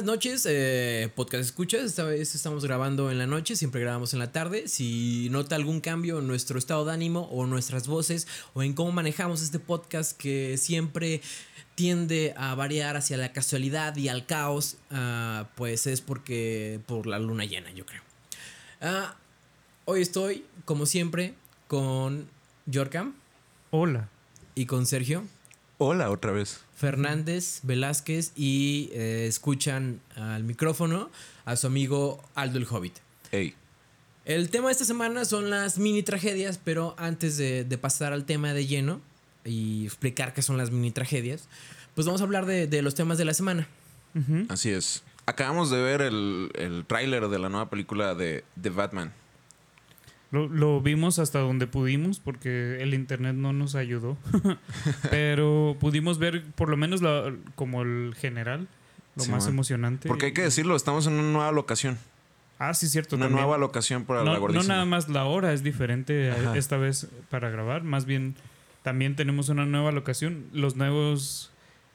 buenas noches, eh, podcast escuchas. Esta vez estamos grabando en la noche, siempre grabamos en la tarde. Si nota algún cambio en nuestro estado de ánimo o nuestras voces o en cómo manejamos este podcast que siempre tiende a variar hacia la casualidad y al caos, ah, pues es porque por la luna llena, yo creo. Ah, hoy estoy, como siempre, con Yorkam Hola. y con Sergio. Hola, otra vez. Fernández Velázquez y eh, escuchan al micrófono a su amigo Aldo el Hobbit. Hey. El tema de esta semana son las mini tragedias, pero antes de, de pasar al tema de lleno y explicar qué son las mini tragedias, pues vamos a hablar de, de los temas de la semana. Así es. Acabamos de ver el, el tráiler de la nueva película de, de Batman. Lo, lo vimos hasta donde pudimos porque el internet no nos ayudó. Pero pudimos ver por lo menos la- como el general, lo Sí, más man. emocionante. Porque hay que decirlo, estamos en una nueva locación. Ah, sí, cierto. Una también. nueva locación para la no, no gordísima. nada más la hora es diferente Ajá. esta vez para grabar, más bien también tenemos una nueva locación. Los nuevos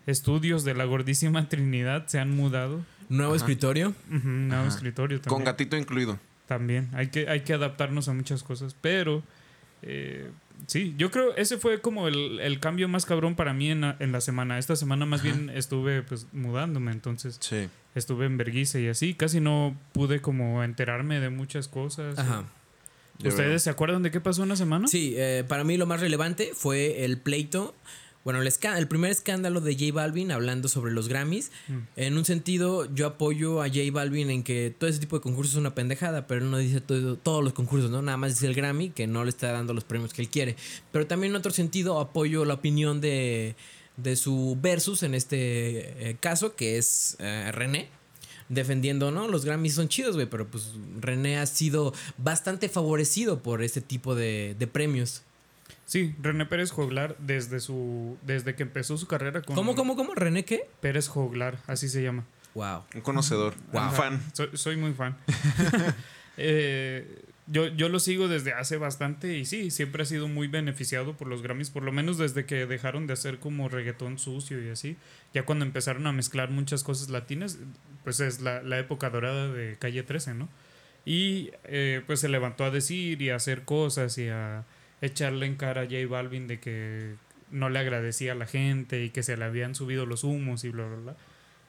estudios de la gordísima Trinidad se han mudado. Nuevo Ajá. escritorio. Nuevo Ajá. escritorio también. Con gatito incluido. También, hay que, hay que adaptarnos a muchas cosas, pero eh, sí, yo creo ese fue como el, el cambio más cabrón para mí en la, en la semana. Esta semana más Ajá. bien estuve pues mudándome, entonces Sí. estuve en Berguisa y así, casi no pude como enterarme de muchas cosas. Ajá. de ¿Ustedes se acuerdan de qué pasó una semana? Sí, eh, para mí lo más relevante fue el pleito. Bueno, el, el primer escándalo de J Balvin hablando sobre los Grammys. Mm. En un sentido, yo apoyo a J Balvin en que todo ese tipo de concursos es una pendejada, pero él no dice todo- todos los concursos, ¿no? Nada más dice el Grammy, que no le está dando los premios que él quiere. Pero también en otro sentido, apoyo la opinión de, de su versus en este eh, caso, que es eh, René. Defendiendo, ¿no? Los Grammys son chidos, güey, pero pues René ha sido bastante favorecido por este tipo de, de premios. Sí, René Pérez Joglar desde su desde que empezó su carrera con ¿Cómo, cómo, cómo? ¿René qué? Pérez Joglar, así se llama. Wow. Un conocedor. Wow. Un fan. Soy, soy muy fan. Eh, yo, yo lo sigo desde hace bastante y sí, siempre ha sido muy beneficiado por los Grammys, por lo menos desde que dejaron de hacer como reggaetón sucio y así. Ya cuando empezaron a mezclar muchas cosas latinas, pues es la, la época dorada de Calle 13, ¿no? Y eh, pues se levantó a decir y a hacer cosas y a echarle en cara a J Balvin de que no le agradecía a la gente y que se le habían subido los humos y bla, bla, bla.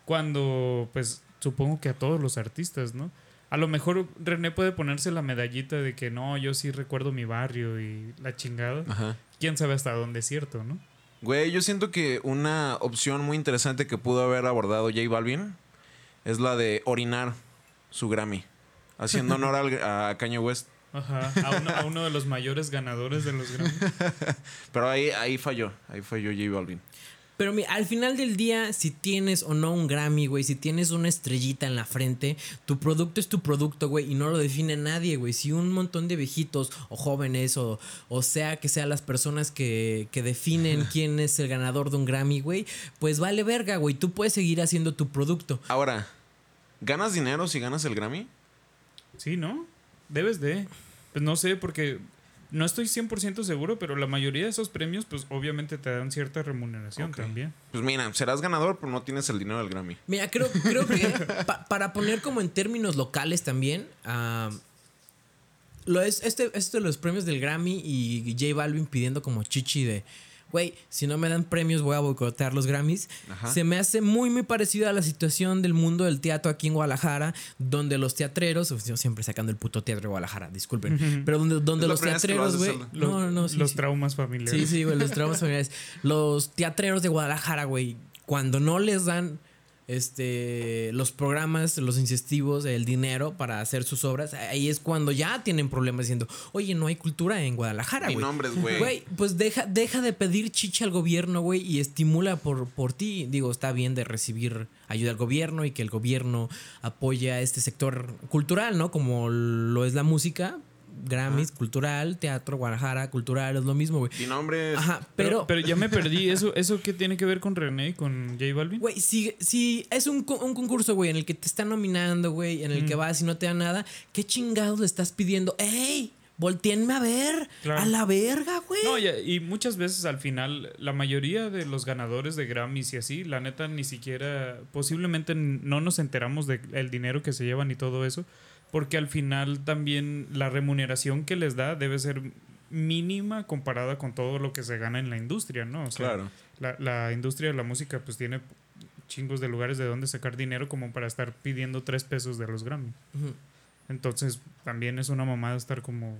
Cuando, pues, supongo que a todos los artistas, ¿no? A lo mejor René puede ponerse la medallita de que no, yo sí recuerdo mi barrio y la chingada. Ajá. Quién sabe hasta dónde es cierto, ¿no? Güey, yo siento que una opción muy interesante que pudo haber abordado J Balvin es la de orinar su Grammy. Haciendo honor al- a Kanye West. Ajá, a uno, a uno de los mayores ganadores de los Grammy. Pero ahí, ahí falló. Ahí falló J Balvin. Pero mira, al final del día, si tienes o no un Grammy, güey, si tienes una estrellita en la frente, tu producto es tu producto, güey, y no lo define nadie, güey. Si un montón de viejitos o jóvenes o, o sea que sean las personas que, que definen quién es el ganador de un Grammy, güey, pues vale verga, güey. Tú puedes seguir haciendo tu producto. Ahora, ¿ganas dinero si ganas el Grammy? Sí, ¿no? Debes de. Pues no sé, porque no estoy 100% seguro, pero la mayoría de esos premios, pues obviamente te dan cierta remuneración también. Pues mira, serás ganador, pero no tienes el dinero del Grammy. Mira, creo, creo que pa- para poner como en términos locales también, ah, lo es, este, esto de los premios del Grammy y J Balvin pidiendo como chichi de, güey, si no me dan premios voy a boicotear los Grammys, Ajá. se me hace muy, muy parecido a la situación del mundo del teatro aquí en Guadalajara, donde los teatreros, uf, yo siempre sacando el puto teatro de Guadalajara, disculpen, pero donde, donde los lo teatreros, güey, Aldo. no, no, no, sí, los sí. traumas familiares. Sí, sí, güey, los traumas familiares. Los teatreros de Guadalajara, güey, cuando no les dan este los programas, los incentivos, el dinero para hacer sus obras, ahí es cuando ya tienen problemas diciendo, oye, no hay cultura en Guadalajara, güey. nombre es güey. Güey, pues deja, deja de pedir chicha al gobierno, güey, y estimula por, por ti. Digo, está bien de recibir ayuda al gobierno y que el gobierno apoye a este sector cultural, ¿no? Como lo es la música, Grammys, cultural, teatro, Guadalajara, cultural, es lo mismo, güey. Mi nombre es... Ajá, Pero, pero, pero ya me perdí. ¿Eso, ¿Eso qué tiene que ver con René y con J Balvin? güey, si, si es un, co- un concurso, güey, en el que te están nominando, güey, en el que Mm. vas y no te dan nada, ¿qué chingados le estás pidiendo? ¡Ey! volteenme a ver. Claro. A la verga, güey. No, y, y muchas veces al final, la mayoría de los ganadores de Grammys y así, la neta ni siquiera, posiblemente no nos enteramos del dinero que se llevan y todo eso, porque al final también la remuneración que les da debe ser mínima comparada con todo lo que se gana en la industria, ¿no? O sea, Claro. la, la industria de la música pues tiene chingos de lugares de donde sacar dinero como para estar pidiendo tres pesos de los Grammy. Entonces también es una mamada estar como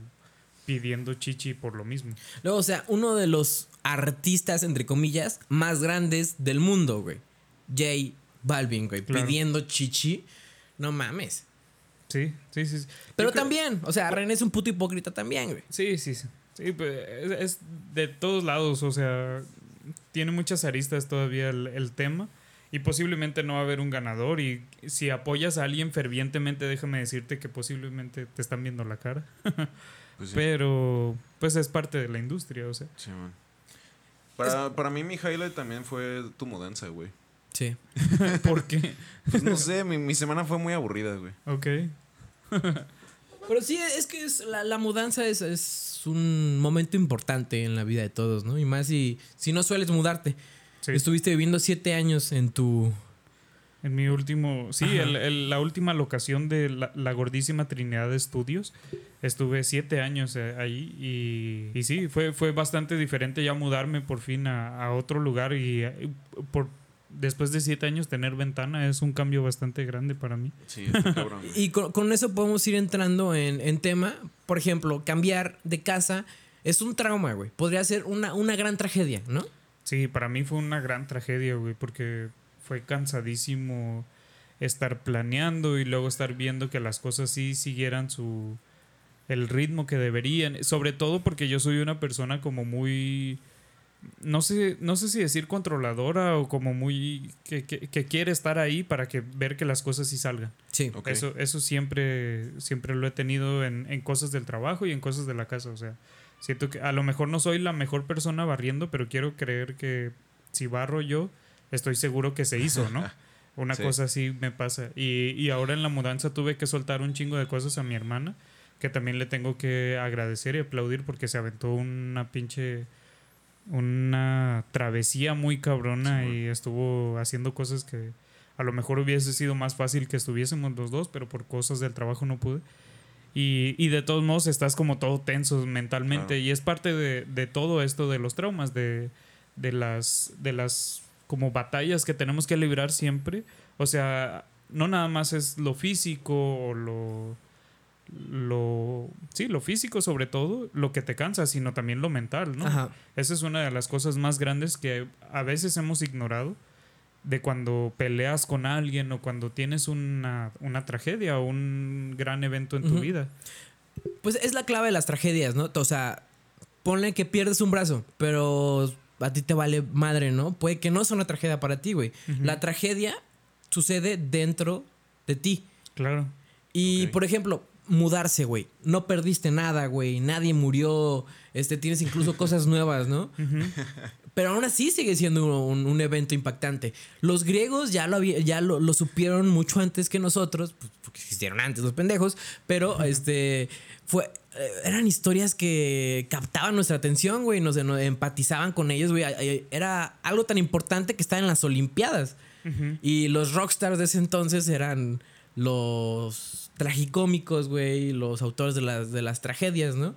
pidiendo chichi por lo mismo. Luego, o sea, uno de los artistas, entre comillas, más grandes del mundo, güey. J Balvin, güey. Claro. Pidiendo chichi. No mames. Sí, sí, sí. sí. Pero creo- también, o sea, René es un puto hipócrita también, güey. Sí, sí, sí. Sí, pues, es, es de todos lados, o sea, tiene muchas aristas todavía el, el tema y posiblemente no va a haber un ganador y si apoyas a alguien fervientemente, déjame decirte que posiblemente te están viendo la cara, Pues sí. pero pues es parte de la industria, o sea. Sí, man. Para, para mí mi highlight también fue tu mudanza, güey. Sí. ¿Por qué? Pues no sé, mi, mi semana fue muy aburrida, güey. Ok. Pero sí, es que es- la, la mudanza es, es un momento importante en la vida de todos, ¿no? Y más si, si no sueles mudarte. Sí. Estuviste viviendo siete años en tu... En mi último, sí, el- el- la última locación de la, la gordísima Trinidad de Estudios, estuve siete años eh, ahí y, y sí, fue, fue bastante diferente ya mudarme por fin a, a otro lugar y eh, por, después de siete años tener ventana es un cambio bastante grande para mí. Sí, está cabrón. Y con, con eso podemos ir entrando en, en tema. Por ejemplo, cambiar de casa es un trauma, güey. Podría ser una, una gran tragedia, ¿no? Sí, para mí fue una gran tragedia, güey, porque fue cansadísimo estar planeando y luego estar viendo que las cosas sí siguieran su el ritmo que deberían, sobre todo porque yo soy una persona como muy no sé, no sé si decir controladora o como muy que, que- que quiere estar ahí para que ver que las cosas sí salgan. Sí. Ok. Eso, eso siempre, siempre lo he tenido en, en cosas del trabajo y en cosas de la casa. O sea, siento que a lo mejor no soy la mejor persona barriendo, pero quiero creer que si barro yo, estoy seguro que se hizo, ¿no? Una Sí. cosa así me pasa. Y, y ahora en la mudanza tuve que soltar un chingo de cosas a mi hermana, que también le tengo que agradecer y aplaudir porque se aventó una pinche una travesía muy cabrona Sí, y estuvo haciendo cosas que a lo mejor hubiese sido más fácil que estuviésemos los dos, pero por cosas del trabajo no pude. Y, y de todos modos estás como todo tenso mentalmente Claro. y es parte de, de todo esto de los traumas, de, de las de las como batallas que tenemos que librar siempre. O sea, no nada más es lo físico o lo lo sí, lo físico sobre todo, lo que te cansa, sino también lo mental, ¿no? Ajá. Esa es una de las cosas más grandes que a veces hemos ignorado de cuando peleas con alguien o cuando tienes una, una tragedia o un gran evento en tu vida. Pues es la clave de las tragedias, ¿no? O sea, ponle que pierdes un brazo, pero a ti te vale madre, ¿no? Puede que no sea una tragedia para ti, güey. La tragedia sucede dentro de ti. Claro. Y, por ejemplo, mudarse, güey. No perdiste nada, güey. Nadie murió. Este, tienes incluso cosas nuevas, ¿no? Pero aún así sigue siendo un, un evento impactante. Los griegos ya lo, había- ya lo, lo supieron mucho antes que nosotros, pues, porque existieron antes los pendejos, pero este fue eh, eran historias que captaban nuestra atención, güey, nos, nos empatizaban con ellos, güey. Era algo tan importante que estaba en las Olimpiadas. Y los rockstars de ese entonces eran los tragicómicos, güey, los autores de las, de las tragedias, ¿no?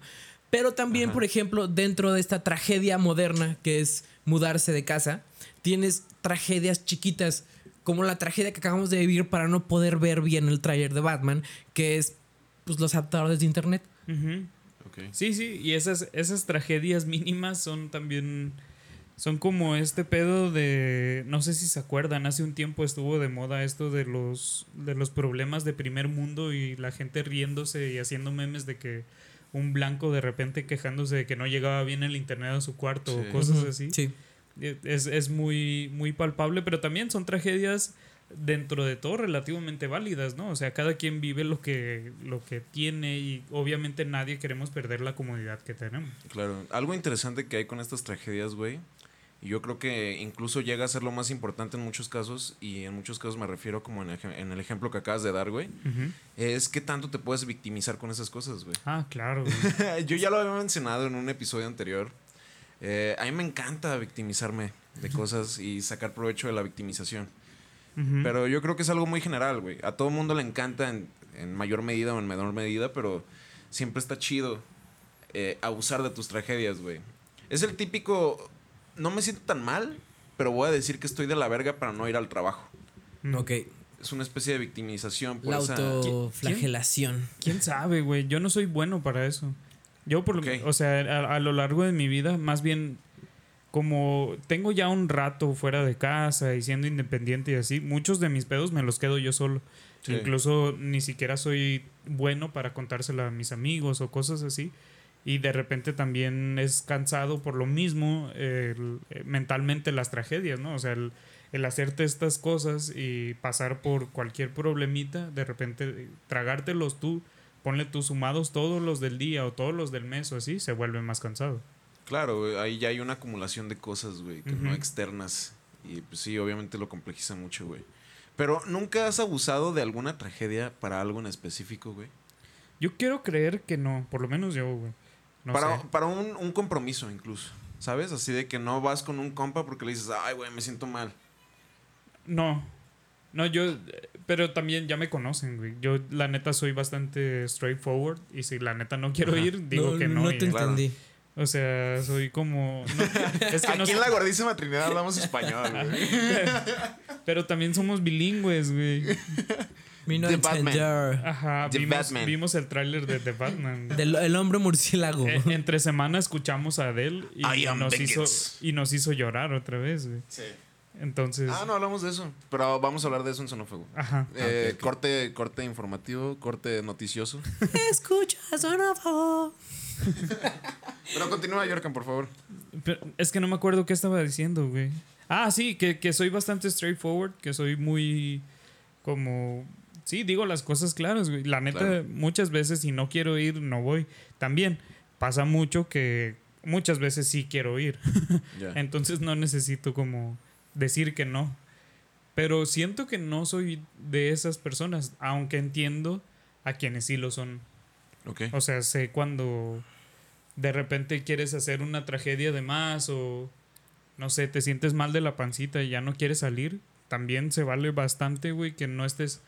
Pero también, por ejemplo, dentro de esta tragedia moderna que es mudarse de casa, tienes tragedias chiquitas, como la tragedia que acabamos de vivir para no poder ver bien el tráiler de Batman, que es pues, los adaptadores de internet. Sí, sí, y esas, esas tragedias mínimas son también. Son como este pedo de. No sé si se acuerdan, hace un tiempo estuvo de moda esto de los, de los problemas de primer mundo y la gente riéndose y haciendo memes de que un blanco de repente quejándose de que no llegaba bien el internet a su cuarto Sí. o cosas así. Sí. Es, es muy, muy palpable, pero también son tragedias dentro de todo relativamente válidas, ¿no? O sea, cada quien vive lo que, lo que tiene y obviamente nadie queremos perder la comodidad que tenemos. Claro. Algo interesante que hay con estas tragedias, güey, Y yo creo que incluso llega a ser lo más importante en muchos casos, y en muchos casos me refiero como en en el ejemplo que acabas de dar, güey, es que tanto te puedes victimizar con esas cosas, güey. Ah, claro. güey. yo ya lo había mencionado en un episodio anterior. Eh, a mí me encanta victimizarme de cosas y sacar provecho de la victimización. Pero yo creo que es algo muy general, güey. A todo mundo le encanta en, en mayor medida o en menor medida, pero siempre está chido eh, abusar de tus tragedias, güey. Es el típico, no me siento tan mal, pero voy a decir que estoy de la verga para no ir al trabajo. Mm. Ok. Es una especie de victimización por La esa... autoflagelación. ¿Quién sabe, güey? Yo no soy bueno para eso. Yo, por lo Ok. o sea, a, a lo largo de mi vida, más bien, como tengo ya un rato fuera de casa y siendo independiente y así, muchos de mis pedos me los quedo yo solo. Sí. Incluso ni siquiera soy bueno para contárselo a mis amigos o cosas así. Y de repente también es cansado por lo mismo el- eh, mentalmente las tragedias, ¿no? O sea, el, el hacerte estas cosas y pasar por cualquier problemita, de repente eh, tragártelos tú, ponle tus sumados todos los del día o todos los del mes o así, se vuelve más cansado. Claro, ahí ya hay una acumulación de cosas, güey, que no externas. Y pues sí, obviamente lo complejiza mucho, güey. Pero ¿nunca has abusado de alguna tragedia para algo en específico, güey? Yo quiero creer que no, por lo menos yo, güey. No para sé. para un, un compromiso incluso, ¿sabes? Así de que no vas con un compa porque le dices, ay, güey, me siento mal. No. No, yo. Pero también ya me conocen, güey. Yo, la neta, soy bastante straightforward. Y si la neta no quiero Ajá. ir, digo que no. No y te. Claro. entendí. O sea, soy como. no, es que no Aquí en la gordísima Trinidad hablamos español, güey. Pero también somos bilingües, güey. The Batman. Ajá, The vimos, Batman. vimos el tráiler de The Batman. Del el hombre murciélago. Eh, entre semana escuchamos a Adele y nos, hizo, y nos hizo llorar otra vez, güey. Sí. Entonces, Ah, no hablamos de eso. Pero vamos a hablar de eso en Sonofuego. ajá. Eh, ok. Corte, corte informativo, corte noticioso. Escucha, sonofo. Pero continúa, Yorkan, por favor. Pero es que no me acuerdo qué estaba diciendo, güey. Ah, sí, que, que soy bastante straightforward, que soy muy como... Sí, digo las cosas claras, güey. La neta, Claro. muchas veces si no quiero ir, no voy. También pasa mucho que muchas veces sí quiero ir. Entonces no necesito como decir que no. Pero siento que no soy de esas personas, aunque entiendo a quienes sí lo son. Ok. O sea, sé cuando de repente quieres hacer una tragedia de más o no sé, te sientes mal de la pancita y ya no quieres salir. También se vale bastante, güey, que no estés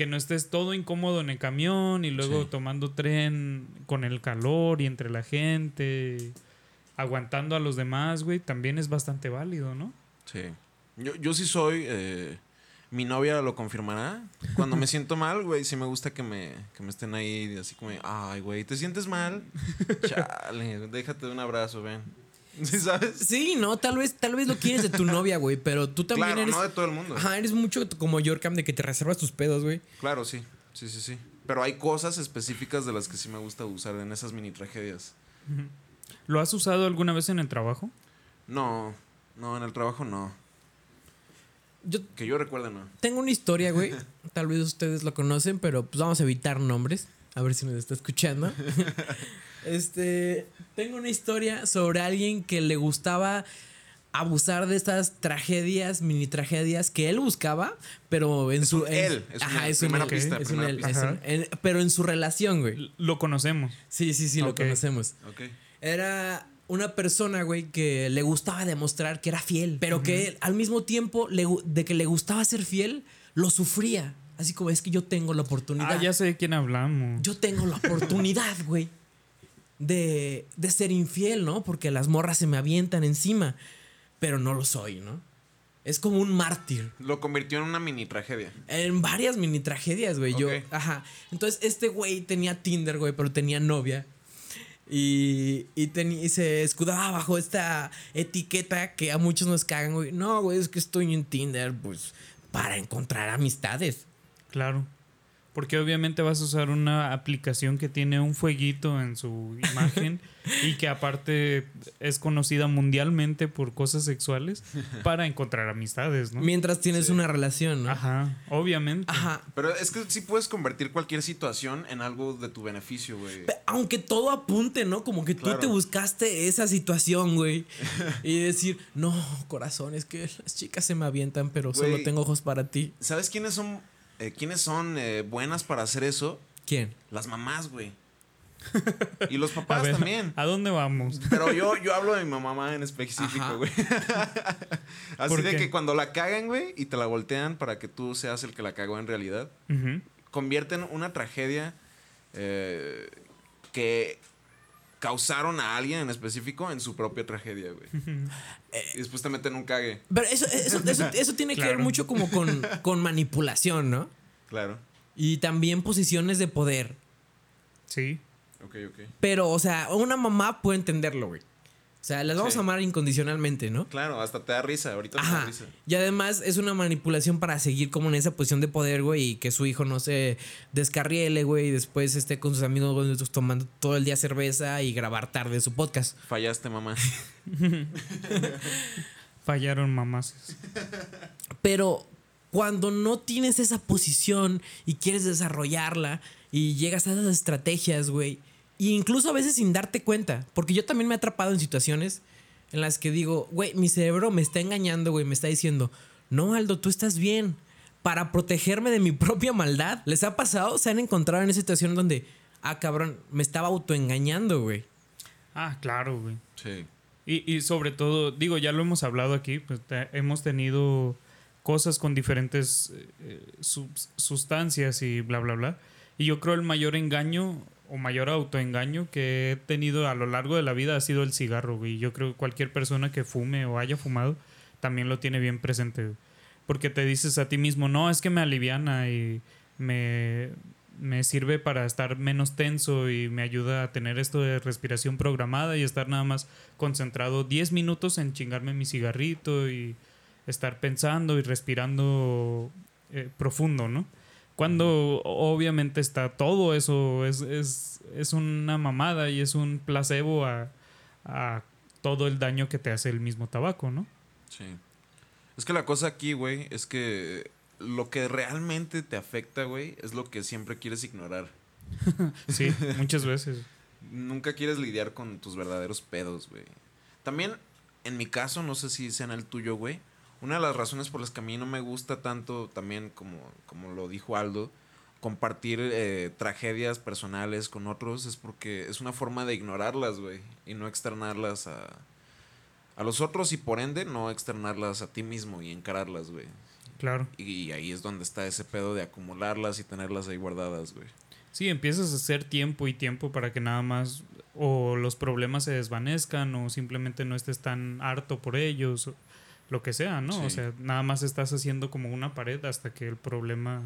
que no estés todo incómodo en el camión y luego Sí. tomando tren con el calor y entre la gente, aguantando a los demás, güey, también es bastante válido, ¿no? Sí. Yo, yo sí soy. eh, mi novia lo confirmará. Cuando me siento mal, güey, sí me gusta que me, que me estén ahí así como, ay, güey, ¿te sientes mal? Chale, déjate de un abrazo, ven. ¿Sí sabes? Sí, no, tal vez, tal vez lo quieres de tu novia, güey, pero tú también claro, eres. no de todo el mundo. Ajá, eres mucho como Yorkam de que te reservas tus pedos, güey. Claro, sí. Sí, sí, sí. Pero hay cosas específicas de las que sí me gusta usar en esas mini tragedias. ¿Lo has usado alguna vez en el trabajo? No, no, en el trabajo no. Yo Que yo recuerde, no. tengo una historia, güey. Tal vez ustedes lo conocen, pero pues vamos a evitar nombres. A ver si nos está escuchando. este, tengo una historia sobre alguien que le gustaba abusar de estas tragedias, mini tragedias que él buscaba, pero en Es su un en- él, es ajá, una es un primera él, pista, es un primera él, pista. es un- Ajá. en- pero en su relación, güey. Lo conocemos. Sí, sí, sí, lo conocemos. Ok. Era una persona, güey, que le gustaba demostrar que era fiel, pero que al mismo tiempo le de que le gustaba ser fiel, lo sufría. Así como es que yo tengo la oportunidad. Ah, ya sé de quién hablamos. Yo tengo la oportunidad, güey, de, de ser infiel, ¿no? Porque las morras se me avientan encima, pero no lo soy, ¿no? Es como un mártir. Lo convirtió en una mini tragedia. En varias mini tragedias, güey. Yo, Ok. ajá. Entonces, este güey tenía Tinder, güey, pero tenía novia. Y, y, teni- y se escudaba bajo esta etiqueta que a muchos nos cagan, güey. No, güey, es que estoy en Tinder, pues, para encontrar amistades. Claro. Porque obviamente vas a usar una aplicación que tiene un fueguito en su imagen y que aparte es conocida mundialmente por cosas sexuales para encontrar amistades, ¿no? Mientras tienes Sí. una relación, ¿no? Ajá, obviamente. Ajá. Pero es que sí puedes convertir cualquier situación en algo de tu beneficio, güey. Aunque todo apunte, ¿no? Como que tú te buscaste esa situación, güey. Y decir, no, corazón, es que las chicas se me avientan, pero solo tengo ojos para ti. ¿Sabes quiénes son, eh, quiénes son eh, buenas para hacer eso? ¿Quién? Las mamás, güey. Y los A papás ver, también. ¿a dónde vamos? Pero yo, yo hablo de mi mamá en específico, güey. Así ¿Por de qué? que cuando la cagan, güey, y te la voltean para que tú seas el que la cagó en realidad, convierten una tragedia eh, que causaron a alguien en específico en su propia tragedia, güey. y después te meten un cague. Pero eso, eso, eso, eso tiene que ver mucho como con, con manipulación, ¿no? Claro. Y también posiciones de poder. Sí. Ok, ok. Pero, o sea, una mamá puede entenderlo, güey. O sea, las vamos Sí. a amar incondicionalmente, ¿no? Claro, hasta te da risa. Ahorita te da Ajá. risa. Y además es una manipulación para seguir como en esa posición de poder, güey, y que su hijo no se descarriele, güey, y después esté con sus amigos güey, tomando todo el día cerveza y grabar tarde su podcast. Fallaste, mamá. Fallaron mamás. Pero cuando no tienes esa posición y quieres desarrollarla y llegas a esas estrategias, güey, e incluso a veces sin darte cuenta, porque yo también me he atrapado en situaciones en las que digo, güey, mi cerebro me está engañando, güey, me está diciendo, no, Aldo, tú estás bien. Para protegerme de mi propia maldad. ¿Les ha pasado? ¿Se han encontrado en esa situación donde, ah, cabrón, me estaba autoengañando, güey? Ah, claro, güey. Sí. Y, y sobre todo, digo, ya lo hemos hablado aquí, pues te- hemos tenido cosas con diferentes eh, subs- sustancias y bla, bla, bla. Y yo creo el mayor engaño o mayor autoengaño que he tenido a lo largo de la vida ha sido el cigarro, güey. Yo creo que cualquier persona que fume o haya fumado también lo tiene bien presente. Porque te dices a ti mismo, no, es que me aliviana y me, me sirve para estar menos tenso y me ayuda a tener esto de respiración programada y estar nada más concentrado 10 minutos en chingarme mi cigarrito y estar pensando y respirando eh, profundo, ¿no? Cuando obviamente está todo eso, es, es, es una mamada y es un placebo a, a todo el daño que te hace el mismo tabaco, ¿no? Sí. Es que la cosa aquí, güey, es que lo que realmente te afecta, güey, es lo que siempre quieres ignorar. Sí, muchas veces. Nunca quieres lidiar con tus verdaderos pedos, güey. También, en mi caso, no sé si sea en el tuyo, güey. Una de las razones por las que a mí no me gusta tanto, también como, como lo dijo Aldo, compartir eh, tragedias personales con otros es porque es una forma de ignorarlas, güey. Y no externarlas a, a los otros y por ende no externarlas a ti mismo y encararlas, güey. Claro. Y ahí es donde está ese pedo de acumularlas y tenerlas ahí guardadas, güey. Sí, empiezas a hacer tiempo y tiempo para que nada más o los problemas se desvanezcan o simplemente no estés tan harto por ellos, o lo que sea, ¿no? O Sí. sea, nada más estás haciendo como una pared hasta que el problema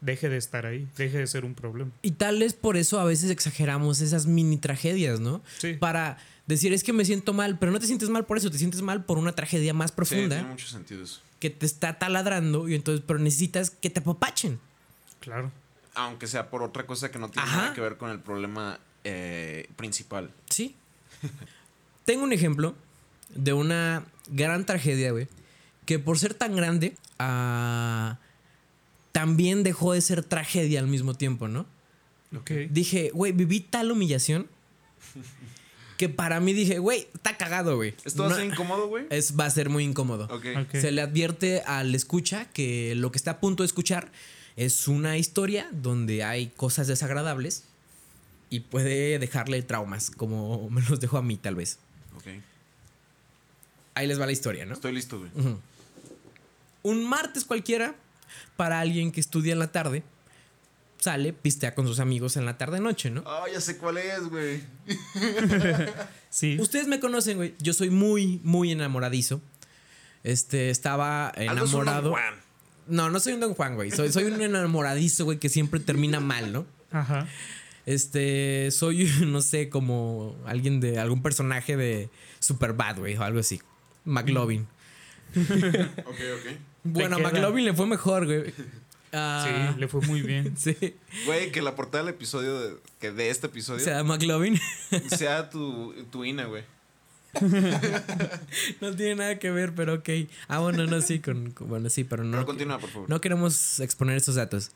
deje de estar ahí, deje de ser un problema. Y tal vez por eso a veces exageramos esas mini tragedias, ¿no? Sí. Para decir, es que me siento mal, pero no te sientes mal por eso, te sientes mal por una tragedia más Sí, profunda tiene mucho sentido eso. que te está taladrando y entonces, pero necesitas que te apapachen. Claro. Aunque sea por otra cosa que no tiene Ajá. nada que ver con el problema eh, principal. Sí. Tengo un ejemplo de una gran tragedia, güey, que por ser tan grande, ah, también dejó de ser tragedia al mismo tiempo, ¿no? Ok. Dije, güey, viví tal humillación que para mí dije, güey, está cagado, güey. ¿Esto va No- a ser incómodo, güey? es, va a ser muy incómodo. Ok. Ok. Se le advierte al escucha que lo que está a punto de escuchar es una historia donde hay cosas desagradables y puede dejarle traumas, como me los dejó a mí tal vez. Ok. Ahí les va la historia, ¿no? Estoy listo, güey. Un martes cualquiera, para alguien que estudia en la tarde, sale, pistea con sus amigos en la tarde-noche, ¿no? Ah, ya sé cuál es, güey. Sí. Ustedes me conocen, güey. Yo soy muy, muy enamoradizo. Este, estaba Aldo es un enamorado. Don Juan. No, no soy un Don Juan, güey. Soy, soy un enamoradizo, güey, que siempre termina mal, ¿no? Ajá. Este, soy, no sé, como alguien de algún personaje de Superbad, güey, o algo así. McLovin. Ok, ok. Bueno, a. McLovin le fue mejor, güey. Ah, Sí, le fue muy bien. sí. Güey, que la portada del episodio, de, que de este episodio, sea, McLovin sea tu, tu INE, güey. no tiene nada que ver, pero ok. Ah, bueno, no, sí, con, con- bueno, sí, pero no. Pero continúa, por favor. No queremos exponer estos datos.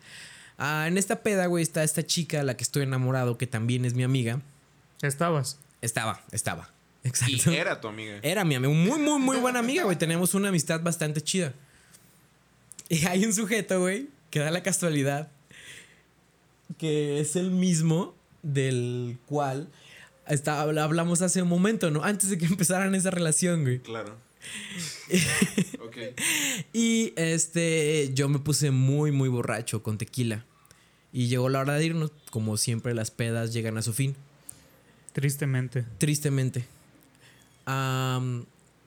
Ah, en esta peda, güey, está esta chica, la que estoy enamorado, que también es mi amiga. Estabas. Estaba, estaba. Y Exacto. era tu amiga. Era mi amiga, muy, muy, muy buena amiga, güey. Tenemos una amistad bastante chida. Y hay un sujeto, güey, que da la casualidad que es el mismo del cual está- hablamos hace un momento, ¿no? Antes de que empezaran esa relación, güey. Claro. ok. Y este, yo me puse muy, muy borracho con tequila. Y llegó la hora de irnos. Como siempre, las pedas llegan a su fin. Tristemente. Tristemente.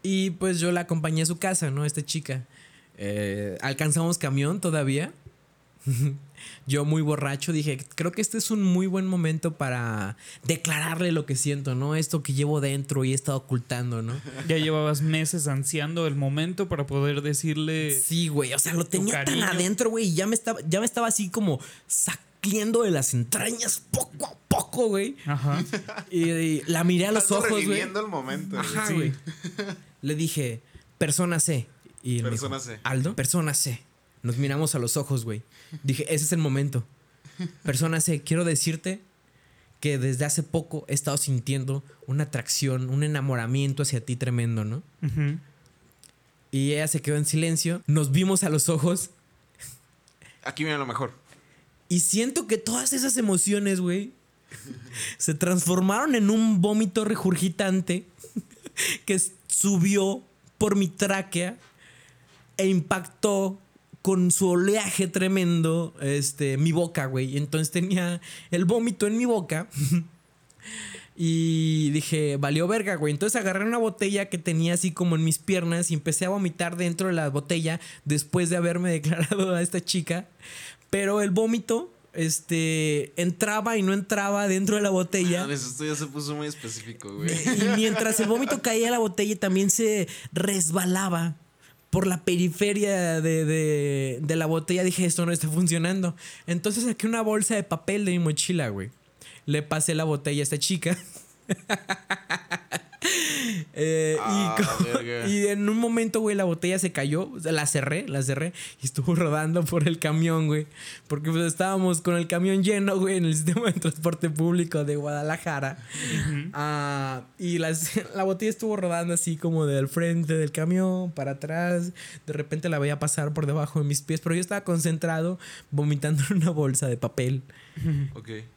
Y pues yo la acompañé a su casa, ¿no? Esta chica. Eh, alcanzamos camión todavía. yo muy borracho dije, creo que este es un muy buen momento para declararle lo que siento, ¿no? Esto que llevo dentro y he estado ocultando, ¿no? Ya llevabas meses ansiando el momento para poder decirle. Sí, güey, o sea, lo tenía tan adentro, güey, y ya me estaba, ya me estaba así como saqueando de las entrañas poco a poco, güey. Ajá. Y, y la miré a los Estás ojos, güey. reviviendo el momento. güey. Ajá, Sí. güey. Le dije, persona C. Y él me Persona dijo, C. Aldo, persona C. Nos miramos a los ojos, güey. Dije, ese es el momento. Persona C, quiero decirte que desde hace poco he estado sintiendo una atracción, un enamoramiento hacia ti tremendo, ¿no? Ujú. Y ella se quedó en silencio. Nos vimos a los ojos Aquí viene lo mejor. Y siento que todas esas emociones, güey, se transformaron en un vómito regurgitante que subió por mi tráquea e impactó con su oleaje tremendo este, mi boca, güey. Entonces tenía el vómito en mi boca. Y dije, valió verga, güey. Entonces agarré una botella que tenía así como en mis piernas y empecé a vomitar dentro de la botella después de haberme declarado a esta chica. Pero el vómito, este, entraba y no entraba dentro de la botella. Ah, esto ya se puso muy específico, güey. Y mientras el vómito caía a la botella, también se resbalaba por la periferia de, de- de la botella. Dije, esto no está funcionando. Entonces saqué una bolsa de papel de mi mochila, güey. Le pasé la botella a esta chica. Eh, Ah, y, y en un momento, güey, la botella se cayó. O sea, la cerré, la cerré. Y estuvo rodando por el camión, güey. Porque pues, estábamos con el camión lleno, güey, en el sistema de transporte público de Guadalajara. Ah, y las- la botella estuvo rodando así como del frente del camión para atrás. De repente la veía pasar por debajo de mis pies. Pero yo estaba concentrado vomitando en una bolsa de papel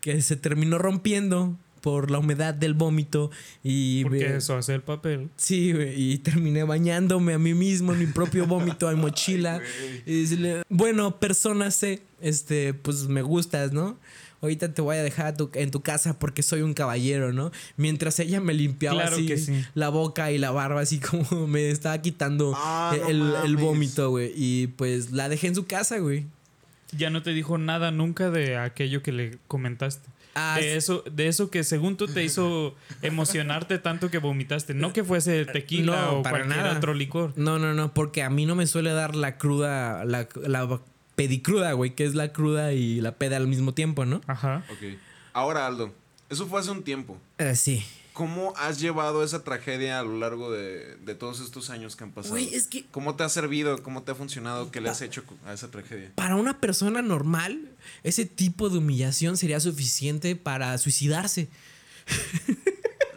que se terminó rompiendo por la humedad del vómito. Y Porque eso hace el papel. Sí, güey, y terminé bañándome a mí mismo en mi propio vómito en mochila. y decirle, bueno, persona C, este, pues me gustas, ¿no? Ahorita te voy a dejar a tu- en tu casa porque soy un caballero, ¿no? Mientras ella me limpiaba Claro así sí. la boca y la barba, así como me estaba quitando Ah, no el, el vómito, güey. Y pues la dejé en su casa, güey. Ya no te dijo nada nunca de aquello que le comentaste. Ah, de, eso, de eso que según tú te hizo emocionarte tanto que vomitaste. No que fuese tequila No, o para cualquier nada. otro licor. No, no, no, porque a mí no me suele dar la cruda, la, la pedicruda, güey, que es la cruda y la peda al mismo tiempo, ¿no? Ajá. Ok. Ahora, Aldo, eso fue hace un tiempo. Eh, sí. ¿Cómo has llevado esa tragedia a lo largo de, de todos estos años que han pasado? Güey, es que ¿Cómo te ha servido? ¿Cómo te ha funcionado? ¿Qué le has hecho a esa tragedia? para una persona normal, ese tipo de humillación sería suficiente para suicidarse.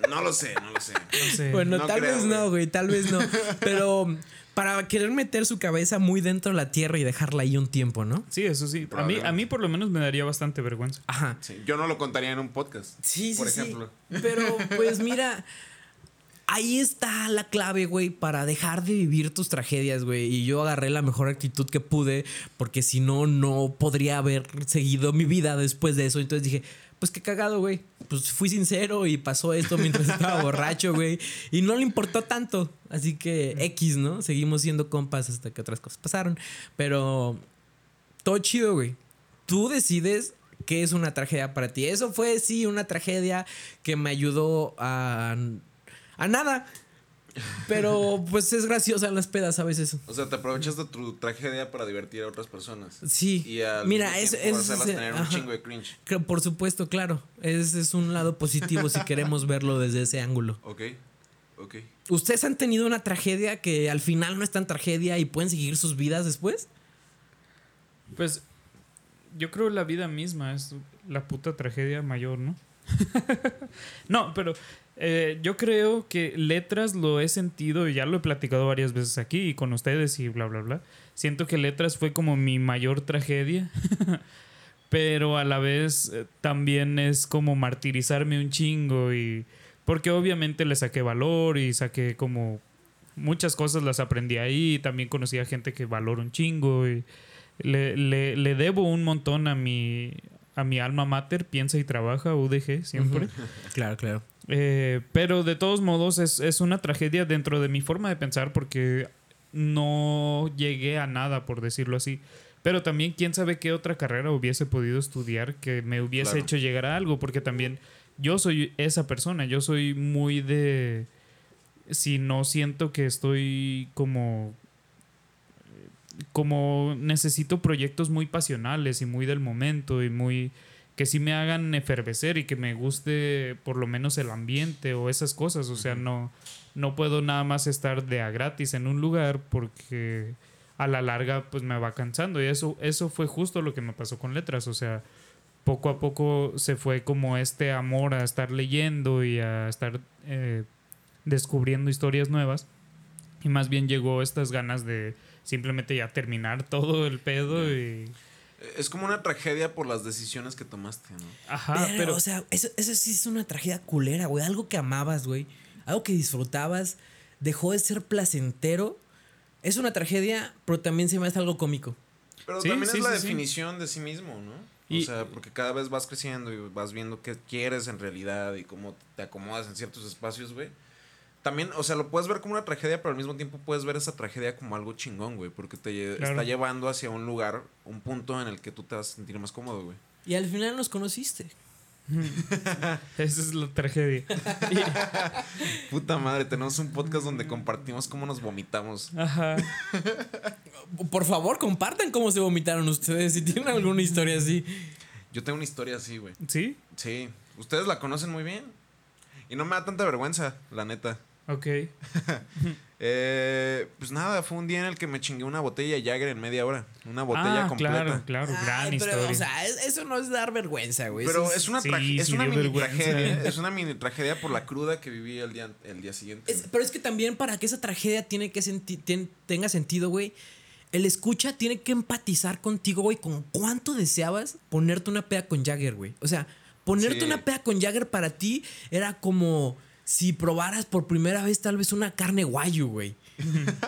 No lo sé, no lo sé. No sé. Bueno, no tal creo, vez no, güey. tal vez no. Pero para querer meter su cabeza muy dentro de la tierra y dejarla ahí un tiempo, ¿no? Sí, eso sí. A mí, a mí por lo menos me daría bastante vergüenza. Ajá. Sí, yo no lo contaría en un podcast. Sí, sí, Por sí. ejemplo. Pero, pues mira, ahí está la clave, güey, para dejar de vivir tus tragedias, güey. Y yo agarré la mejor actitud que pude, porque si no, no podría haber seguido mi vida después de eso. Entonces dije, pues qué cagado, güey. Pues fui sincero y pasó esto mientras estaba borracho, güey. Y no le importó tanto. Así que X, ¿no? Seguimos siendo compas hasta que otras cosas pasaron. Pero todo chido, güey. Tú decides qué es una tragedia para ti. Eso fue, sí, una tragedia que me ayudó a. a nada. Pero pues es graciosa en las pedas a veces. O sea, te aprovechas de tu tragedia para divertir a otras personas. Sí. Y al Mira, es. hacerlas tener un chingo de cringe. Por supuesto, claro. Ese es un lado positivo si queremos verlo desde ese ángulo. Ok, ok. ¿Ustedes han tenido una tragedia que al final no es tan tragedia y pueden seguir sus vidas después? Pues yo creo la vida misma es la puta tragedia mayor, ¿no? no, pero eh, yo creo que letras lo he sentido y ya lo he platicado varias veces aquí y con ustedes y bla, bla, bla. Siento que letras fue como mi mayor tragedia, pero a la vez eh, también es como martirizarme un chingo y... Porque obviamente le saqué valor y saqué como muchas cosas las aprendí ahí. También conocí a gente que valora un chingo y le, le, le debo un montón a mi, a mi alma mater, piensa y trabaja, UDG siempre. Claro, claro. Eh, pero de todos modos es, es una tragedia dentro de mi forma de pensar porque no llegué a nada, por decirlo así. Pero también quién sabe qué otra carrera hubiese podido estudiar que me hubiese Claro. hecho llegar a algo, porque también yo soy esa persona, yo soy muy de... Si no siento que estoy como... Como necesito proyectos muy pasionales y muy del momento y muy que sí me hagan efervecer y que me guste por lo menos el ambiente o esas cosas. O sea, no, no puedo nada más estar de a gratis en un lugar porque a la larga pues me va cansando. Y eso, eso fue justo lo que me pasó con letras. O sea, poco a poco se fue como este amor a estar leyendo y a estar eh, descubriendo historias nuevas. Y más bien llegó estas ganas de simplemente ya terminar todo el pedo y... Es como una tragedia por las decisiones que tomaste, ¿no? Ajá, pero... o sea, eso, eso sí es una tragedia culera, güey. Algo que amabas, güey. Algo que disfrutabas. Dejó de ser placentero. Es una tragedia, pero también se me hace algo cómico. Pero Sí, también sí, es la sí, sí. definición de sí mismo, ¿no? Y- o sea, porque cada vez vas creciendo y vas viendo qué quieres en realidad y cómo te acomodas en ciertos espacios, güey. También, o sea, lo puedes ver como una tragedia, pero al mismo tiempo puedes ver esa tragedia como algo chingón, güey. Porque te Claro. está llevando hacia un lugar, un punto en el que tú te vas a sentir más cómodo, güey. Y al final nos conociste. Esa es la tragedia. Puta madre, tenemos un podcast donde compartimos cómo nos vomitamos. Ajá. Por favor, compartan cómo se vomitaron ustedes. Si tienen alguna historia así. Yo tengo una historia así, güey. ¿Sí? Sí, ustedes la conocen muy bien. Y no me da tanta vergüenza, la neta. Ok. Eh, pues nada, fue un día en el que me chingué una botella de Jagger en media hora. Una botella ah, completa. claro, claro. gran Ay, pero, historia. o sea, es- eso no es dar vergüenza, güey. Pero es una, sí, es mini vergüenza. tragedia. Es una mini tragedia por la cruda que viví el día, el día siguiente. Es- pero es que también para que esa tragedia tiene que senti- tien- tenga sentido, güey. El escucha tiene que empatizar contigo, güey, con cuánto deseabas ponerte una peda con Jagger, güey. O sea, ponerte Sí. una peda con Jagger para ti era como si probaras por primera vez tal vez una carne guayu, güey.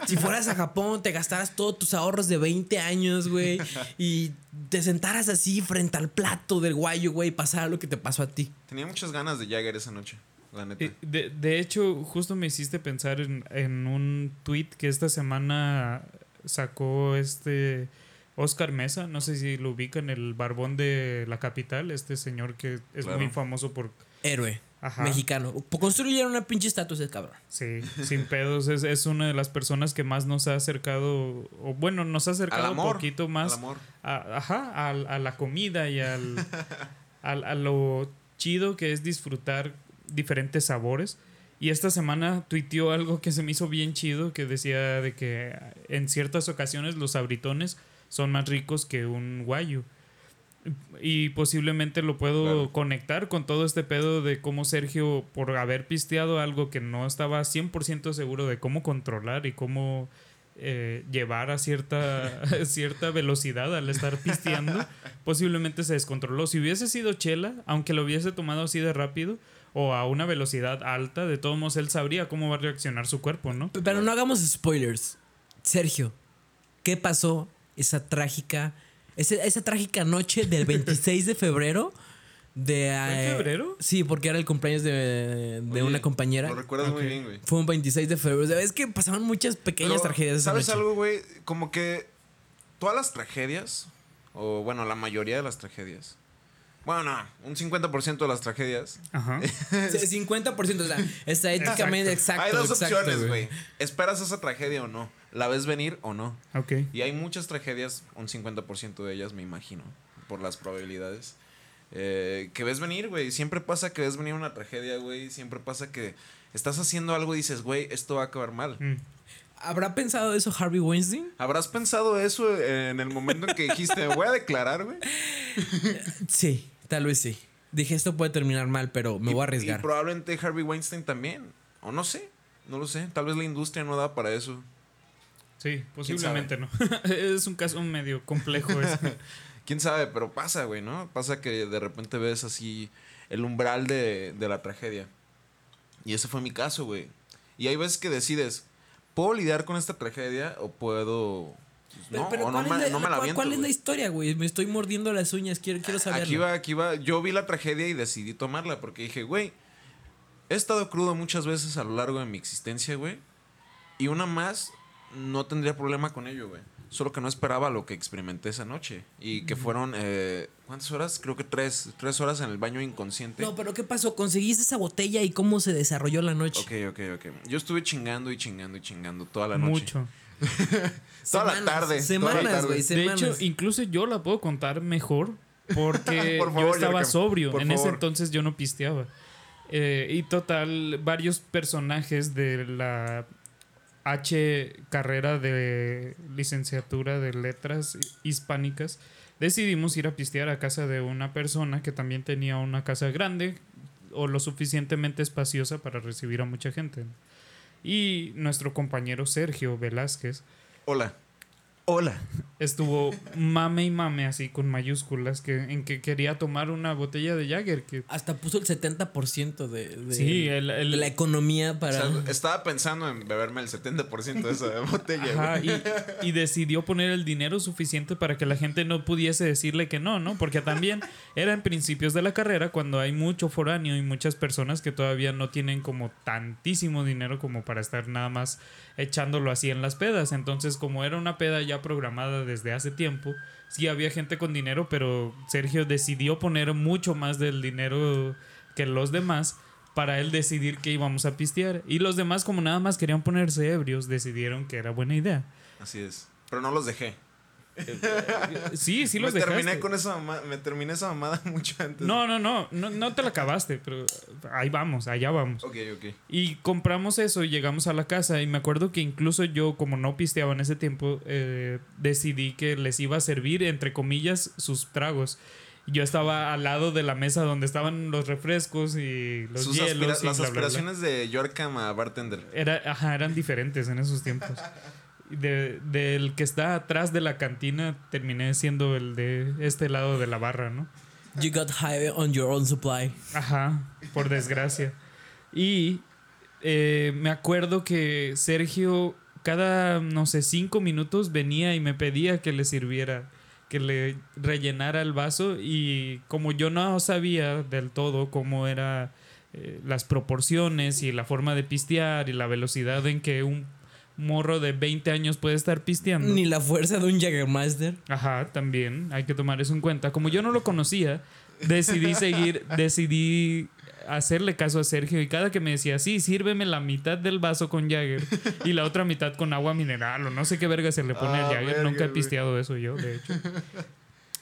si fueras a Japón, te gastaras todos tus ahorros de 20 años, güey, y te sentaras así frente al plato del guayu, güey, y pasara lo que te pasó a ti. Tenía muchas ganas de Jagger esa noche, la neta. De, de hecho, justo me hiciste pensar en, en un tweet que esta semana sacó este Oscar Mesa. No sé si lo ubican, el barbón de la capital. Este señor que es Claro. muy famoso por. Héroe. Ajá. Mexicano. Construyeron una pinche estatua ese cabrón. Sí, sin pedos. Es, es una de las personas que más nos ha acercado. O bueno, nos ha acercado un poquito más. Al amor. a- ajá, al- a, la comida y al, al- a lo chido que es disfrutar diferentes sabores. Y esta semana tuiteó algo que se me hizo bien chido, que decía de que en ciertas ocasiones los abritones son más ricos que un guayu. Y posiblemente lo puedo Claro. conectar con todo este pedo de cómo Sergio, por haber pisteado algo que no estaba 100% seguro de cómo controlar y cómo eh, llevar a cierta, cierta velocidad al estar pisteando, posiblemente se descontroló. Si hubiese sido Chela, aunque lo hubiese tomado así de rápido o a una velocidad alta, de todos modos él sabría cómo va a reaccionar su cuerpo, ¿no? Pero no hagamos spoilers. Sergio, ¿qué pasó esa trágica, esa, esa trágica noche del 26 de febrero? De, en eh, febrero? Sí, porque era el cumpleaños de, de Oye, una compañera. Lo recuerdas muy bien, güey. Fue un 26 de febrero. O sea, es que pasaban muchas pequeñas Pero, tragedias esa ¿Sabes noche. algo, güey? Como que todas las tragedias, o bueno, la mayoría de las tragedias, Bueno, no, un 50% de las tragedias. Ajá. Sí, 50%, o sea, estadísticamente exacto. Hay dos exacto, opciones, güey. ¿Esperas esa tragedia o no? ¿La ves venir o no? Ok. Y hay muchas tragedias, un 50% de ellas, me imagino, por las probabilidades. eh, que ves venir, güey. Siempre pasa que ves venir una tragedia, güey. Siempre pasa que estás haciendo algo y dices, güey, esto va a acabar mal. Mm. ¿Habrá pensado eso Harvey Weinstein? ¿Habrás pensado eso en el momento en que dijiste, voy a declarar, güey? Sí, tal vez sí. Dije, esto puede terminar mal, pero me Y- voy a Y arriesgar. probablemente Harvey Weinstein también. O no sé, no lo sé. Tal vez la industria no da para eso. Sí, posiblemente no. es un caso medio complejo ese. Quién sabe, pero pasa, güey, ¿no? Pasa que de repente ves así el umbral de, de la tragedia. Y ese fue mi caso, güey. Y hay veces que decides, ¿puedo lidiar con esta tragedia o puedo... pues, Pero- no, pero o no ¿cuál me, es la- no me la cuál- aviento, ¿Cuál es la historia, güey? Me estoy mordiendo las uñas, quiero, quiero saberlo. Aquí va, aquí va. Yo vi la tragedia y decidí tomarla porque dije, güey, he estado crudo muchas veces a lo largo de mi existencia, güey. Y una más, no tendría problema con ello, güey. Solo que no esperaba lo que experimenté esa noche. Y que fueron, eh, ¿cuántas horas? Creo que tres, tres horas en el baño inconsciente. No, pero ¿qué pasó? ¿Conseguiste esa botella y cómo se desarrolló la noche? Ok, ok, ok. Yo estuve chingando y chingando y chingando toda la noche. Mucho. Toda la tarde. Semanas, güey, De hecho, incluso yo la puedo contar mejor porque Por favor, yo estaba sobrio. en ese entonces yo no pisteaba. Eh, y total, varios personajes de la H carrera de licenciatura de letras hispánicas decidimos ir a pistear a casa de una persona que también tenía una casa grande o lo suficientemente espaciosa para recibir a mucha gente. Y nuestro compañero Sergio Velázquez Hola. Hola. estuvo mame y mame así con mayúsculas que en que quería tomar una botella de Jagger que Hasta puso el 70% de, de, Sí, el- el- de la economía O para... sea, estaba pensando en beberme el 70% de esa botella, Ajá, y, y decidió poner el dinero suficiente para que la gente no pudiese decirle que no, ¿no? Porque también era en principios de la carrera cuando hay mucho foráneo y muchas personas que todavía no tienen como tantísimo dinero como para estar nada más echándolo así en las pedas. Entonces, como era una peda ya programada desde hace tiempo, sí había gente con dinero, pero Sergio decidió poner mucho más del dinero que los demás para él decidir que íbamos a pistear. Y los demás, como nada más querían ponerse ebrios, decidieron que era buena idea. Así es. Pero no los dejé. Sí, sí los me terminé dejaste. con esa mamada, me terminé esa mamada mucho antes. No, no, no, no, no te la acabaste, pero ahí vamos, allá vamos. Ok, ok. Y compramos eso y llegamos a la casa y me acuerdo que incluso yo, como no pisteaba en ese tiempo, eh, decidí que les iba a servir, entre comillas, sus tragos. Yo estaba al lado de la mesa donde estaban los refrescos y los Sus hielos. aspira- y las bla, bla, bla. aspiraciones de Yorkham a bartender. Era, ajá, eran diferentes en esos tiempos. De- del que está atrás de la cantina terminé siendo el de este lado de la barra, ¿no? You got high on your own supply. Ajá, por desgracia. Y eh, me acuerdo que Sergio cada, no sé, cinco minutos venía y me pedía que le sirviera, que le rellenara el vaso y como yo no sabía del todo cómo era eh, las proporciones y la forma de pistear y la velocidad en que un morro de 20 años puede estar pisteando. Ni la fuerza de un Jaggermeister. Ajá, también hay que tomar eso en cuenta. Como yo no lo conocía, decidí seguir, decidí hacerle caso a Sergio y cada que me decía, sí, sírveme la mitad del vaso con Jagger y la otra mitad con agua mineral o no sé qué verga se le pone Ah, al Jagger. verga, Nunca he pisteado eso yo, de hecho.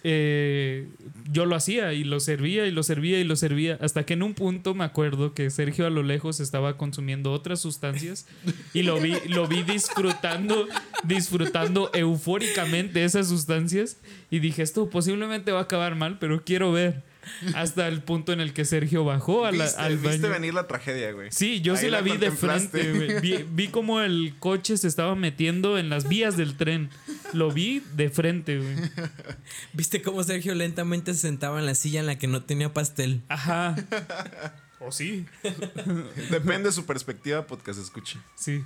Eh, yo lo hacía y lo servía y lo servía y lo servía hasta que en un punto me acuerdo que Sergio a lo lejos estaba consumiendo otras sustancias y lo vi lo vi disfrutando disfrutando eufóricamente esas sustancias y dije esto posiblemente va a acabar mal pero quiero ver hasta el punto en el que Sergio bajó a la- Viste, al viste venir la tragedia, güey. Sí, yo sí la, la vi de frente. Vi, vi cómo el coche se estaba metiendo en las vías del tren. Lo vi de frente, güey. ¿Viste cómo Sergio lentamente se sentaba en la silla en la que no tenía pastel? Ajá. ¿O sí? Depende de su perspectiva, podcast escuche. Sí.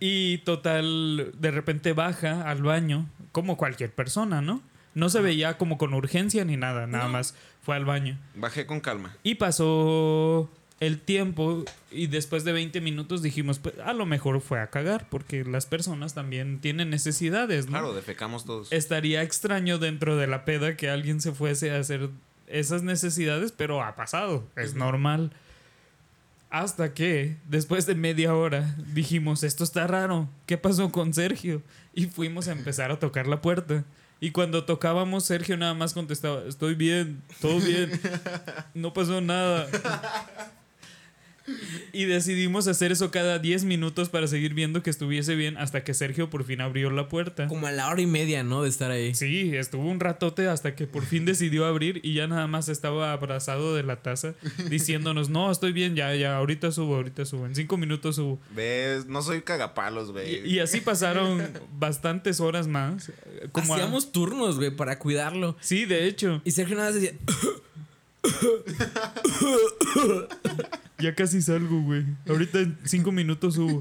Y total, de repente baja al baño, como cualquier persona, ¿no? No se veía como con urgencia ni nada, nada más fue al baño. Bajé con calma. Y pasó el tiempo y después de 20 minutos dijimos, pues a lo mejor fue a cagar, porque las personas también tienen necesidades, ¿no? Claro, defecamos todos. Estaría extraño dentro de la peda que alguien se fuese a hacer esas necesidades, pero ha pasado, es normal. Hasta que, después de media hora, dijimos, esto está raro, ¿qué pasó con Sergio? Y fuimos a empezar a tocar la puerta. Y cuando tocábamos, Sergio nada más contestaba, estoy bien, todo bien, no pasó nada. Y decidimos hacer eso cada 10 minutos para seguir viendo que estuviese bien hasta que Sergio por fin abrió la puerta. Como a la hora y media, ¿no? De estar ahí. Sí, estuvo un ratote hasta que por fin decidió abrir y ya nada más estaba abrazado de la taza diciéndonos, no, estoy bien, ya, ya, ahorita subo, ahorita subo, en cinco minutos subo. ¿Ves? No soy cagapalos, güey. y así pasaron bastantes horas más. Como a- Hacíamos turnos, güey, para cuidarlo. Sí, de hecho, Y Sergio nada más decía, ya casi salgo, güey. Ahorita en cinco minutos subo.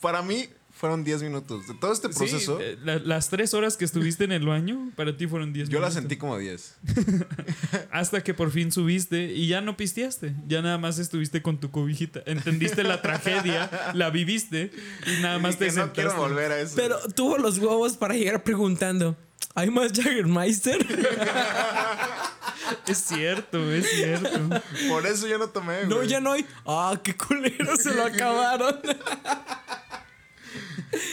Para mí fueron 10 minutos. De todo este proceso, Sí, eh, la- las tres horas que estuviste en el baño, para ti fueron diez yo la minutos. sentí como 10. Hasta que por fin subiste y ya no pisteaste. Ya nada más estuviste con tu cobijita. Entendiste la tragedia, la viviste y nada más Y te que no sentaste. quiero volver a eso. pero tuvo los huevos para llegar preguntando, ¿hay más Jaggermeister? Es cierto, es cierto. Por eso yo no tomé, no, güey. ya no hay. Ah, qué culero, se lo acabaron.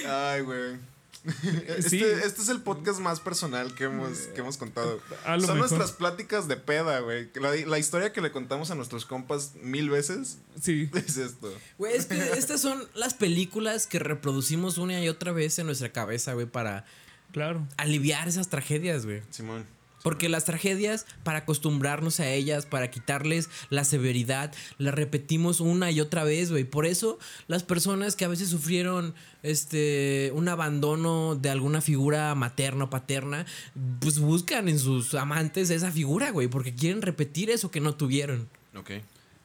Ay, güey. Este, Sí. este es el podcast más personal que hemos, que hemos contado. A lo Son mejor. nuestras pláticas de peda, güey. La, la historia que le contamos a nuestros compas mil veces Sí. es esto. Güey, es que estas son las películas que reproducimos una y otra vez en nuestra cabeza, güey, para Claro. aliviar esas tragedias, güey. Simón. Porque las tragedias, para acostumbrarnos a ellas, para quitarles la severidad, las repetimos una y otra vez, güey. Por eso las personas que a veces sufrieron este un abandono de alguna figura materna o paterna, pues buscan en sus amantes esa figura, güey, porque quieren repetir eso que no tuvieron. Ok.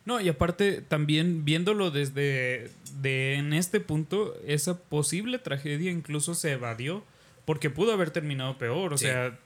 No, y aparte también viéndolo desde de en este punto, esa posible tragedia incluso se evadió porque pudo haber terminado peor, o Sí. sea,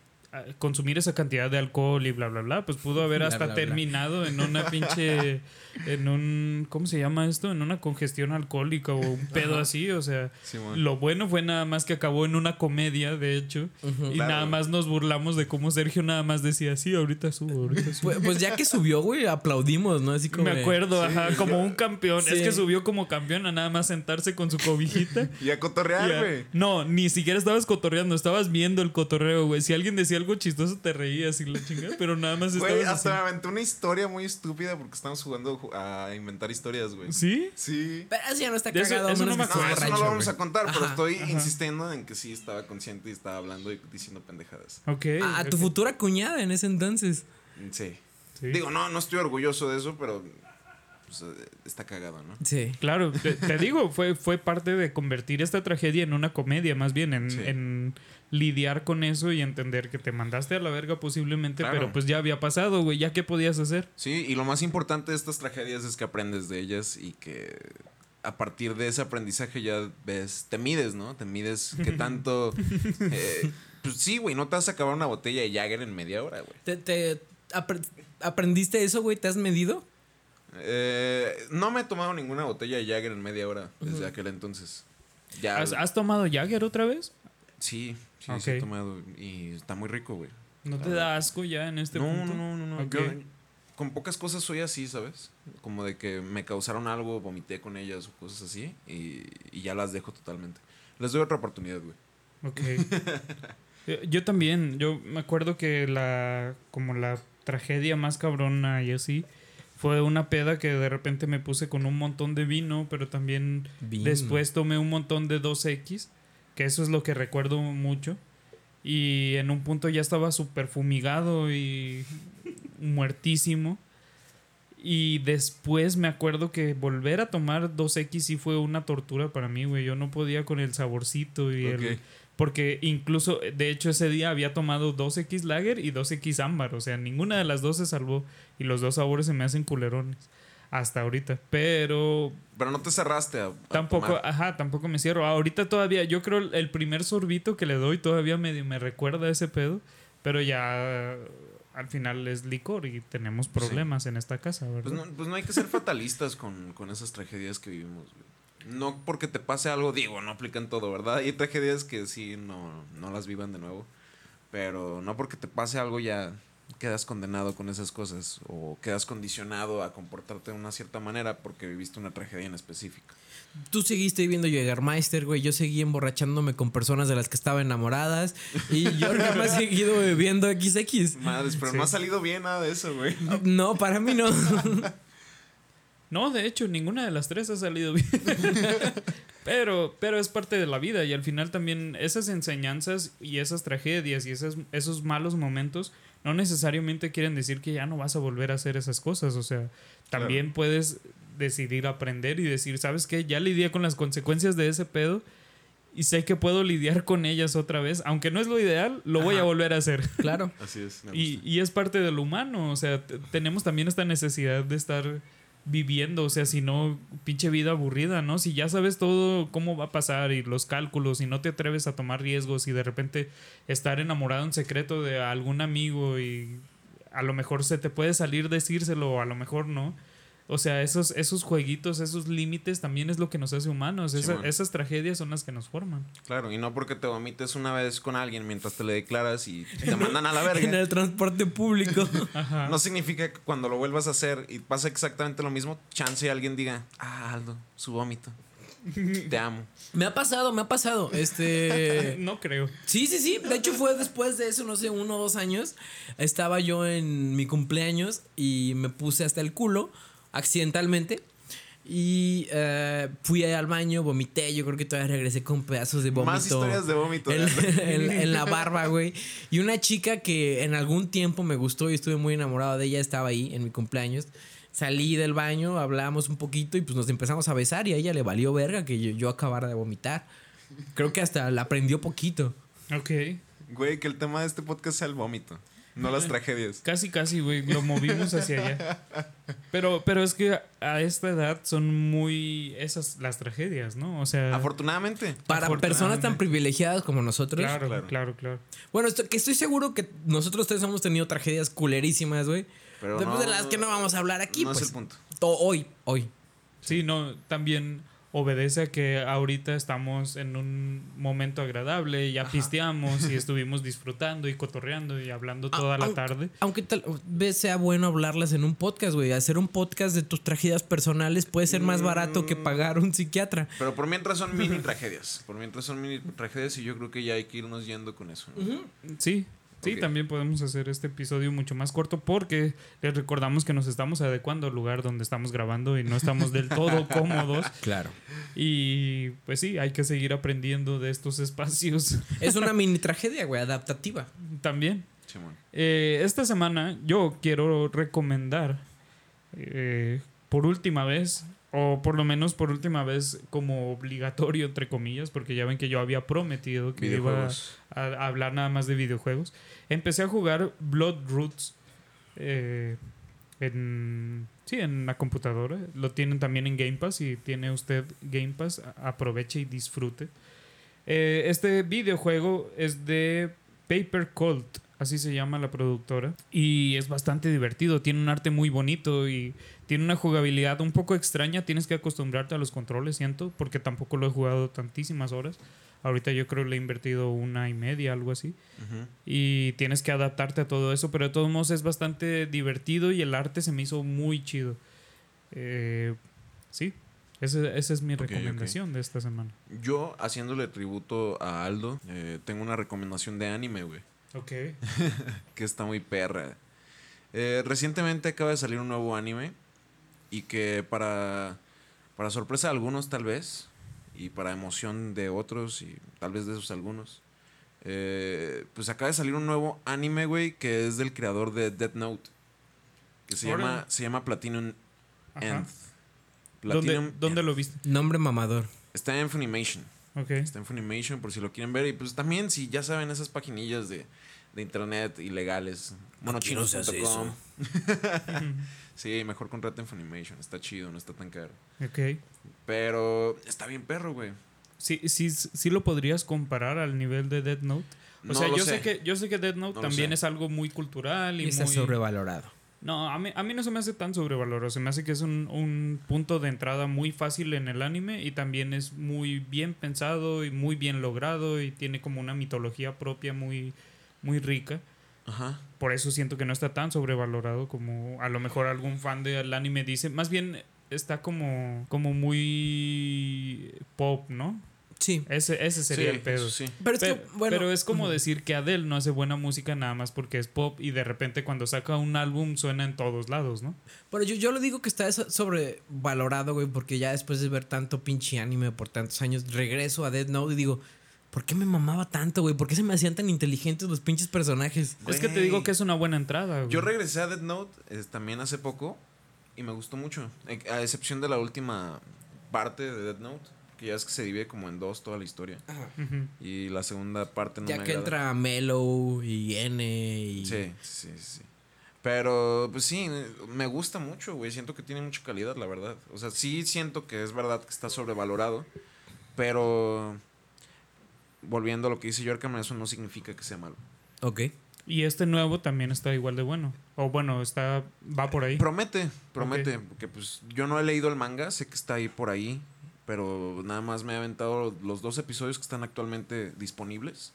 consumir esa cantidad de alcohol y bla bla bla, pues pudo haber hasta bla, bla. terminado en una pinche en un ¿cómo se llama esto? En una congestión alcohólica o un pedo Ajá. así, o sea, lo bueno fue nada más que acabó en una comedia, de hecho, y Claro. nada más nos burlamos de cómo Sergio nada más decía, "Sí, ahorita subo, ahorita subo." Pues, pues ya que subió, güey, aplaudimos, ¿no? Así como. Me acuerdo, ajá, como un campeón. Sí. Es que subió como campeón a nada más sentarse con su cobijita. Y a cotorrear, güey. no, ni siquiera estabas cotorreando, estabas viendo el cotorreo, güey. Si alguien decía algo chistoso, te reías y la chingada, pero nada más estabas. Güey, hasta me así. aventé una historia muy estúpida porque estamos jugando a inventar historias, güey. ¿Sí? Sí. Pero eso ya no está eso- cagado. a eso no me No, eso no lo vamos a contar, pero Ajá. estoy insistiendo en que sí estaba consciente y estaba hablando y diciendo pendejadas. Ok. A, a tu futura cuñada en ese entonces. Sí. Sí. Digo, no, no estoy orgulloso de eso, pero pues, eh, está cagado, ¿no? Sí. Claro, te, te digo, fue, fue parte de convertir esta tragedia en una comedia, más bien, en, Sí. en lidiar con eso y entender que te mandaste a la verga posiblemente, Claro. pero pues ya había pasado, güey, ya qué podías hacer. Sí, y lo más importante de estas tragedias es que aprendes de ellas y que a partir de ese aprendizaje ya ves, te mides, ¿no? Te mides qué tanto... eh, pues sí, güey, no te vas a acabar una botella de Jagger en media hora, güey. ¿Te, te apre- aprendiste eso, güey? ¿Te has medido? Eh, no me he tomado ninguna botella de Jagger en media hora desde aquel entonces. Ya, ¿Has, has tomado Jagger otra vez? Sí, sí, sí he tomado y está muy rico, güey. ¿No te da asco ya en este no, punto? no, no, no, no. Ok. Yo, con pocas cosas soy así, ¿sabes? Como de que me causaron algo, vomité con ellas o cosas así y, y ya las dejo totalmente. Les doy otra oportunidad, güey. Ok. Yo también, yo me acuerdo que la como la tragedia más cabrona y así fue una peda que de repente me puse con un montón de vino, pero también Vino. después tomé un montón de 2X, que eso es lo que recuerdo mucho. Y en un punto ya estaba súper fumigado y muertísimo. Y después me acuerdo que volver a tomar 2X sí fue una tortura para mí, güey. Yo no podía con el saborcito y el, porque incluso, de hecho, ese día había tomado 2X Lager y 2X Ámbar. O sea, ninguna de las dos se salvó. Y los dos sabores se me hacen culerones. Hasta ahorita. Pero Pero no te cerraste a, a tampoco, tomar. ajá, tampoco me cierro. Ahorita todavía, yo creo el primer sorbito que le doy todavía medio me recuerda a ese pedo. Pero ya al final es licor y tenemos problemas en esta casa, ¿verdad? Pues no, pues no hay que ser fatalistas con, con esas tragedias que vivimos, güey. No porque te pase algo, digo, no aplican todo, ¿verdad? Hay tragedias que sí no, no las vivan de nuevo. Pero no porque te pase algo ya quedas condenado con esas cosas o quedas condicionado a comportarte de una cierta manera porque viviste una tragedia en específico. Tú seguiste viendo Jägermeister, güey. Yo seguí emborrachándome con personas de las que estaba enamoradas. Y yo me he seguido bebiendo XX. Madres, pero no ha salido bien nada de eso, güey. No, para mí no. No, de hecho, ninguna de las tres ha salido bien. pero, pero es parte de la vida y al final también esas enseñanzas y esas tragedias y esos, esos malos momentos no necesariamente quieren decir que ya no vas a volver a hacer esas cosas. O sea, también puedes decidir aprender y decir, ¿sabes qué? Ya lidié con las consecuencias de ese pedo y sé que puedo lidiar con ellas otra vez. Aunque no es lo ideal, lo voy a volver a hacer. Claro. Así es. Y, y, es parte del humano. O sea, tenemos también esta necesidad de estar viviendo, o sea, si no, pinche vida aburrida, ¿no? Si ya sabes todo cómo va a pasar y los cálculos y no te atreves a tomar riesgos y de repente estar enamorado en secreto de algún amigo y a lo mejor se te puede salir decírselo a lo mejor no. O sea, esos, esos jueguitos, esos límites también es lo que nos hace humanos. esas tragedias son las que nos forman. Claro, y no porque te vomites una vez con alguien mientras te le declaras y te mandan a la verga. en el transporte público. No significa que cuando lo vuelvas a hacer y pasa exactamente lo mismo, chance y alguien diga, ah, Aldo, su vómito. Te amo. Me ha pasado, me ha pasado. Este. no creo. Sí, sí, sí. De hecho, fue después de eso, no sé, uno o dos años. Estaba yo en mi cumpleaños y me puse hasta el culo accidentalmente. Y eh, fui al baño, vomité. Yo creo que todavía regresé con pedazos de vómito. Más historias de vómito. En, la barba, güey. Y una chica que en algún tiempo me gustó y estuve muy enamorado de ella estaba ahí en mi cumpleaños. Salí del baño, hablamos un poquito y pues nos empezamos a besar y a ella le valió verga que yo, yo acabara de vomitar. Creo que hasta la aprendió poquito. Ok. Güey, que el tema de este podcast sea el vómito. No las tragedias. Casi, casi, güey. Lo movimos hacia allá. Pero, pero es que a esta edad son muy esas las tragedias, ¿no? O sea. Afortunadamente. Para personas tan privilegiadas como nosotros. Claro, claro, claro. Bueno, esto, que estoy seguro que nosotros tres hemos tenido tragedias culerísimas, güey. Pero Después de las que no vamos a hablar aquí. No es pues. el punto. Hoy, hoy. Sí, no, también obedece a que ahorita estamos en un momento agradable, ya pisteamos y estuvimos disfrutando y cotorreando y hablando toda la tarde. Aunque tal vez sea bueno hablarlas en un podcast, güey. Hacer un podcast de tus tragedias personales puede ser más barato que pagar un psiquiatra. Pero por mientras son mini tragedias. Por mientras son mini tragedias y yo creo que ya hay que irnos yendo con eso. Sí, Sí, también podemos hacer este episodio mucho más corto porque les recordamos que nos estamos adecuando al lugar donde estamos grabando y no estamos del todo cómodos. Claro. Y pues sí, hay que seguir aprendiendo de estos espacios. Es una mini tragedia, güey, adaptativa. También. Eh, esta semana yo quiero recomendar eh, por última vez o por lo menos por última vez como obligatorio, entre comillas, porque ya ven que yo había prometido que iba a, hablar nada más de videojuegos. Empecé a jugar Blood Roots eh, en, sí, en la computadora. Lo tienen también en Game Pass. Si tiene usted Game Pass, aproveche y disfrute. Eh, este videojuego es de Paper Cult así se llama la productora. Y es bastante divertido, tiene un arte muy bonito y tiene una jugabilidad un poco extraña. Tienes que acostumbrarte a los controles, siento, porque tampoco lo he jugado tantísimas horas. Ahorita yo creo que le he invertido una y media, algo así. Y tienes que adaptarte a todo eso, pero de todos modos es bastante divertido y el arte se me hizo muy chido. Eh, sí, esa, es mi recomendación de esta semana. Yo, haciéndole tributo a Aldo, eh, tengo una recomendación de anime, güey. Ok. que está muy perra. Eh, recientemente acaba de salir un nuevo anime y que para, para sorpresa de algunos tal vez y para emoción de otros y tal vez de esos algunos, eh, pues acaba de salir un nuevo anime, güey, que es del creador de Death Note, que se, llama, se llama Platinum End. ¿Dónde, lo viste? Nombre mamador. Está en Funimation. Okay. Está en Funimation por si lo quieren ver. Y pues también, si ya saben esas paginillas de, de internet ilegales, monochinos.com. sí, mejor contraten Funimation. Está chido, no está tan caro. Ok. Pero está bien perro, güey. Sí, sí, sí lo podrías comparar al nivel de Dead Note. O sea, yo sé. que yo sé que Dead Note también es algo muy cultural y, y está sobrevalorado. No, a mí, a mí no se me hace tan sobrevalorado. Se me hace que es un, un, punto de entrada muy fácil en el anime y también es muy bien pensado y muy bien logrado y tiene como una mitología propia muy, muy rica. Ajá. Por eso siento que no está tan sobrevalorado como a lo mejor algún fan del anime dice. Más bien está como, como muy pop, ¿no? Sí. Ese, ese sería Sí, el pedo. sí. Pero es Pe- que, bueno. pero es como decir que Adele no hace buena música nada más porque es pop y de repente cuando saca un álbum suena en todos lados, ¿no? Pero yo, yo lo digo que está sobrevalorado, güey, porque ya después de ver tanto pinche anime por tantos años, regreso a Dead Note y digo, ¿por qué me mamaba tanto, güey? ¿Por qué se me hacían tan inteligentes los pinches personajes? Es que te digo que es una buena entrada. güey. Yo regresé a Dead Note eh, también hace poco y me gustó mucho. eh, A excepción de la última parte de Dead Note, que ya es que se divide como en dos toda la historia. Ujú. Y la segunda parte no ya me que agrada. entra Mellow y N y... Sí, sí, sí. Pero, pues sí, me gusta mucho, güey. Siento que tiene mucha calidad, la verdad. O sea, sí siento que es verdad que está sobrevalorado. Pero, volviendo a lo que dice Yorkam, eso no significa que sea malo. Ok. Y este nuevo también está igual de bueno. O bueno, está va por ahí. Promete, promete. Porque, pues, yo no he leído el manga, sé que está ahí por ahí. Pero nada más me he aventado los dos episodios que están actualmente disponibles.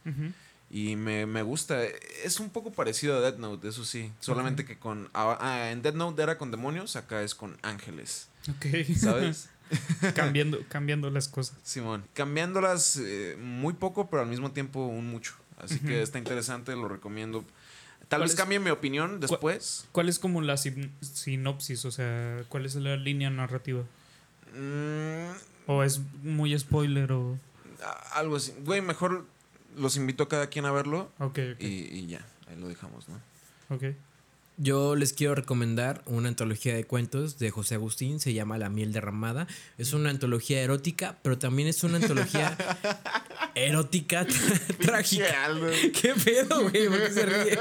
Y me, me gusta. Es un poco parecido a Dead Note, eso sí. Solamente que con. ah, ah, en Dead Note era con demonios, acá es con ángeles. Ok. ¿Sabes? cambiando, cambiando las cosas. Simón. Cambiándolas eh, muy poco, pero al mismo tiempo un mucho. Así que está interesante, lo recomiendo. Tal ¿Cuál vez es- cambie mi opinión después. ¿Cuál es como la sin- sinopsis? O sea, ¿cuál es la línea narrativa? Mm, ¿O es muy spoiler o...? algo así. Güey, mejor los invito a cada quien a verlo. Ok, ok. Y, y ya, ahí lo dejamos, ¿no? ok. Yo les quiero recomendar una antología de cuentos de José Agustín, se llama La miel derramada. Es una antología erótica, pero también es una antología erótica trágica. ¿Qué pedo, güey? ¿Por qué se ríe?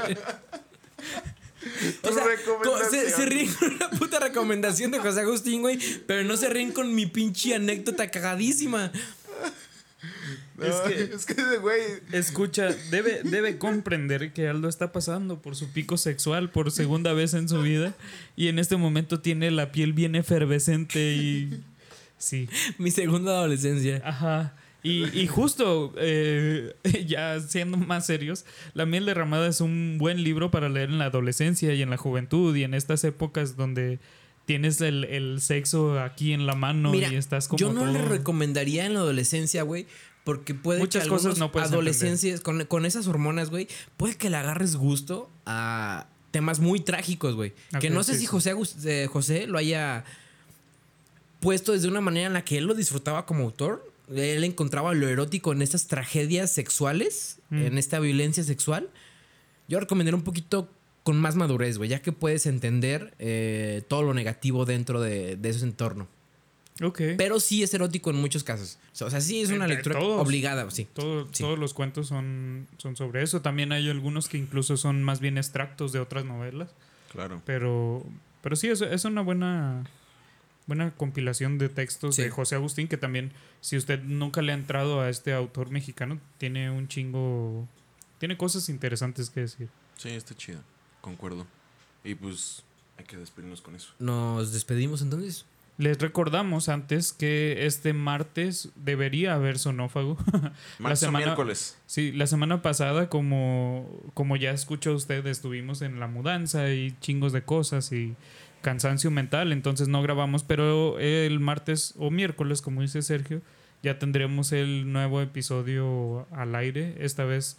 O sea, se, ríen con una puta recomendación de José Agustín, güey, pero no se ríen con mi pinche anécdota cagadísima. Es que, es que, güey. Escucha, debe, debe comprender que Aldo está pasando por su pico sexual por segunda vez en su vida y en este momento tiene la piel bien efervescente y... Sí, Mi segunda adolescencia. ajá. Y, y justo, eh, ya siendo más serios, La miel derramada es un buen libro para leer en la adolescencia y en la juventud y en estas épocas donde tienes el, el sexo aquí en la mano Mira, y estás como yo no le recomendaría en la adolescencia, güey. Porque puede Muchas que cosas no adolescencias, con, con esas hormonas, güey, puede que le agarres gusto a temas muy trágicos, güey. que no sé sí, si. José, eh, José lo haya puesto desde una manera en la que él lo disfrutaba como autor. Él encontraba lo erótico en estas tragedias sexuales, Mm. en esta violencia sexual. Yo recomendaría un poquito con más madurez, güey, ya que puedes entender eh, todo lo negativo dentro de, de ese entorno. Ok. Pero sí es erótico en muchos casos. O sea, sí es una Entre lectura todos. obligada, sí. Todo- Sí. Todos los cuentos son, son sobre eso. También hay algunos que incluso son más bien extractos de otras novelas. Claro. Pero, pero sí, es, es una buena, buena compilación de textos Sí. de José Agustín, que también, si usted nunca le ha entrado a este autor mexicano, tiene un chingo... Tiene cosas interesantes que decir. Sí, está chido. Concuerdo. Y pues hay que despedirnos con eso. Nos despedimos entonces. Les recordamos antes que este martes debería haber sonófago. Marzo semana- miércoles. Sí, la semana pasada, como, como ya escuchó usted, estuvimos en la mudanza y chingos de cosas y cansancio mental, entonces no grabamos, pero el martes o miércoles, como dice Sergio, ya tendremos el nuevo episodio al aire. Esta vez,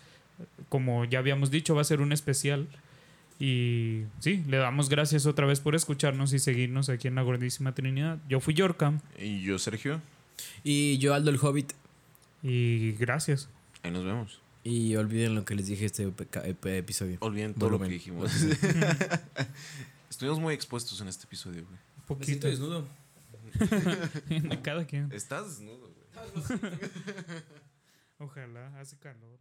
como ya habíamos dicho, va a ser un especial. Y sí, le damos gracias otra vez por escucharnos y seguirnos aquí en la Gordísima Trinidad. Yo fui Yorkam Y yo, Sergio. Y yo, Aldo el Hobbit. y gracias. Ahí nos vemos. Y olviden lo que les dije este episodio. Olviden todo lo que dijimos. Estuvimos muy expuestos en este episodio, güey. Poquito. desnudo. Cada quien. Estás desnudo, güey. Ojalá, hace calor.